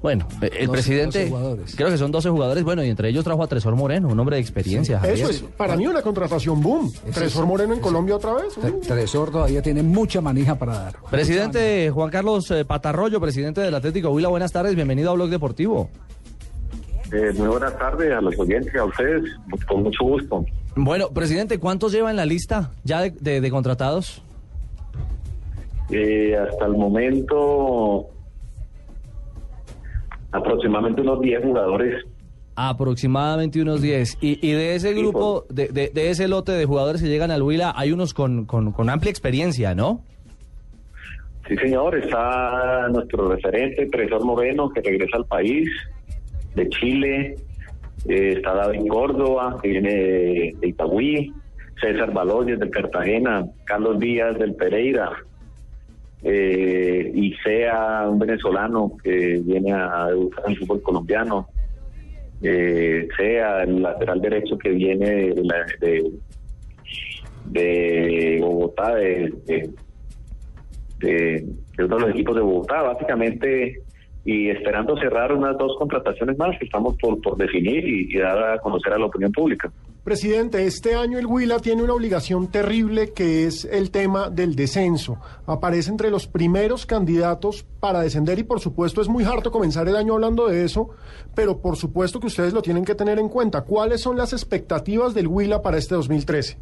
Bueno, eh, el 12 presidente, jugadores. creo que son 12 jugadores, bueno, y entre ellos trajo a Tresor Moreno, un hombre de experiencia. Eso es para mí una contratación boom. Tresor Moreno en Colombia otra vez. Tre- Tresor todavía tiene mucha manija para dar. Presidente Juan Carlos eh, Patarroyo, presidente del Atlético Huila, buenas tardes, bienvenido a Blog Deportivo. Eh, muy buenas tardes a los oyentes, a ustedes, con mucho gusto. Bueno, presidente, ¿cuántos lleva en la lista ya de, de- de contratados? Eh, hasta el momento, aproximadamente unos 10 jugadores. Aproximadamente unos 10. Y, y de ese grupo, de, de- de ese lote de jugadores que llegan al Huila, hay unos con, con- con amplia experiencia, ¿no? Sí, señor, está nuestro referente, Tresor Moreno, que regresa al país de Chile. Eh, está David Córdoba, que viene de, de Itagüí. César Baloyes, del Cartagena. Carlos Díaz, del Pereira. Eh, y Sea, un venezolano que viene a debutar en fútbol colombiano. Eh, Sea, el lateral derecho que viene de, la- de, Bogotá, de, de uno de los equipos de Bogotá, básicamente, y esperando cerrar unas dos contrataciones más que estamos por, por definir y, y dar a conocer a la opinión pública. Presidente, este año el Huila tiene una obligación terrible que es el tema del descenso. Aparece entre los primeros candidatos para descender y por supuesto es muy harto comenzar el año hablando de eso, pero por supuesto que ustedes lo tienen que tener en cuenta. ¿Cuáles son las expectativas del Huila para este 2013?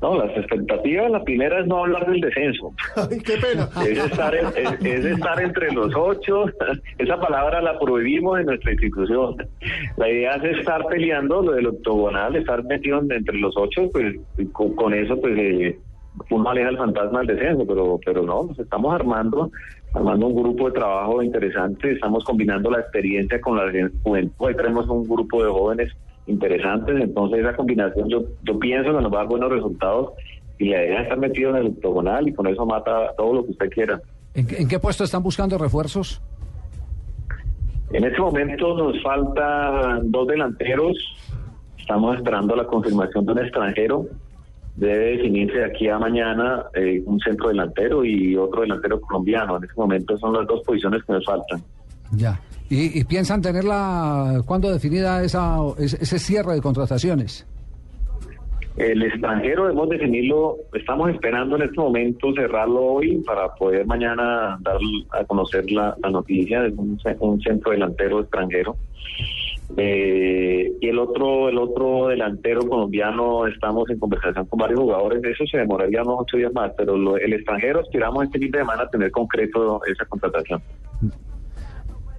No, las expectativas, la primera es no hablar del descenso, Ay, qué pena. es estar, en- es, es estar entre los ocho, esa palabra la prohibimos en nuestra institución. La idea es estar peleando lo del octogonal, estar metido en- entre los ocho, pues con, con eso pues eh, uno aleja el fantasma del descenso, pero, pero no, nos estamos armando, armando un grupo de trabajo interesante, estamos combinando la experiencia con la juventud, ahí tenemos un grupo de jóvenes interesantes, entonces esa combinación yo, yo pienso que nos va a dar buenos resultados y la idea es estar metido en el octogonal y con eso mata todo lo que usted quiera. ¿En, qué- en qué puesto están buscando refuerzos? En este momento nos faltan dos delanteros. Estamos esperando la confirmación de un extranjero. Debe definirse de aquí a mañana eh, un centro delantero y otro delantero colombiano. En este momento son las dos posiciones que nos faltan. Ya. ¿Y, y piensan tenerla cuándo definida esa, ese, cierre de contrataciones? El extranjero debemos definirlo, estamos esperando en este momento cerrarlo hoy para poder mañana dar a conocer la, noticia de un, un centro delantero extranjero. Eh, y el otro, el otro delantero colombiano, estamos en conversación con varios jugadores, eso se demoraría unos ocho días más, pero lo- el extranjero aspiramos este fin de semana tener concreto esa contratación.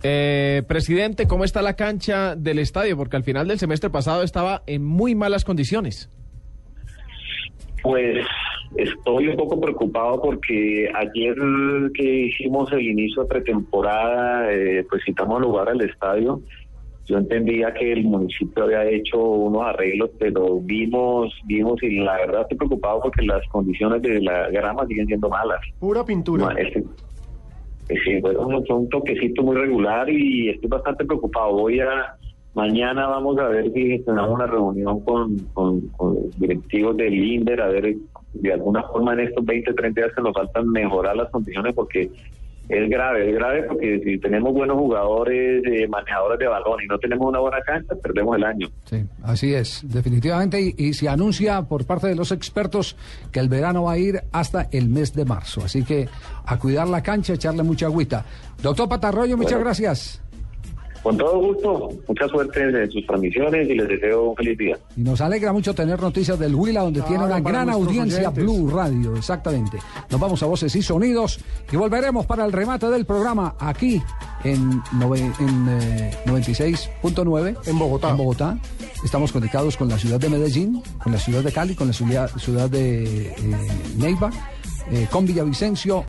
Eh, presidente, ¿cómo está la cancha del estadio? Porque al final del semestre pasado estaba en muy malas condiciones. Pues estoy un poco preocupado porque ayer que hicimos el inicio de pretemporada, eh, pues citamos lugar al estadio. Yo entendía que el municipio había hecho unos arreglos, pero vimos, vimos y la verdad estoy preocupado porque las condiciones de la grama siguen siendo malas. Pura pintura. No, este- sí, bueno, fue un toquecito muy regular y estoy bastante preocupado. Voy a, mañana vamos a ver si gestionamos una reunión con, con, con directivos del INDER, a ver de alguna forma en estos 20, 30 días que nos faltan mejorar las condiciones porque es grave, es grave porque si tenemos buenos jugadores, eh, manejadores de balón y no tenemos una buena cancha, perdemos el año. Sí, así es, definitivamente. Y, y se anuncia por parte de los expertos que el verano va a ir hasta el mes de marzo. Así que a cuidar la cancha, echarle mucha agüita. Doctor Patarroyo, muchas Bueno. gracias. Con todo gusto, mucha suerte en sus transmisiones y les deseo un feliz día. Y nos alegra mucho tener noticias del Huila, donde tiene una gran audiencia oyentes. Blue Radio, exactamente. Nos vamos a voces y sonidos y volveremos para el remate del programa aquí en, en eh, 96.9 En Bogotá. En Bogotá. Estamos conectados con la ciudad de Medellín, con la ciudad de Cali, con la ciudad, ciudad de eh, Neiva, eh, con Villavicencio.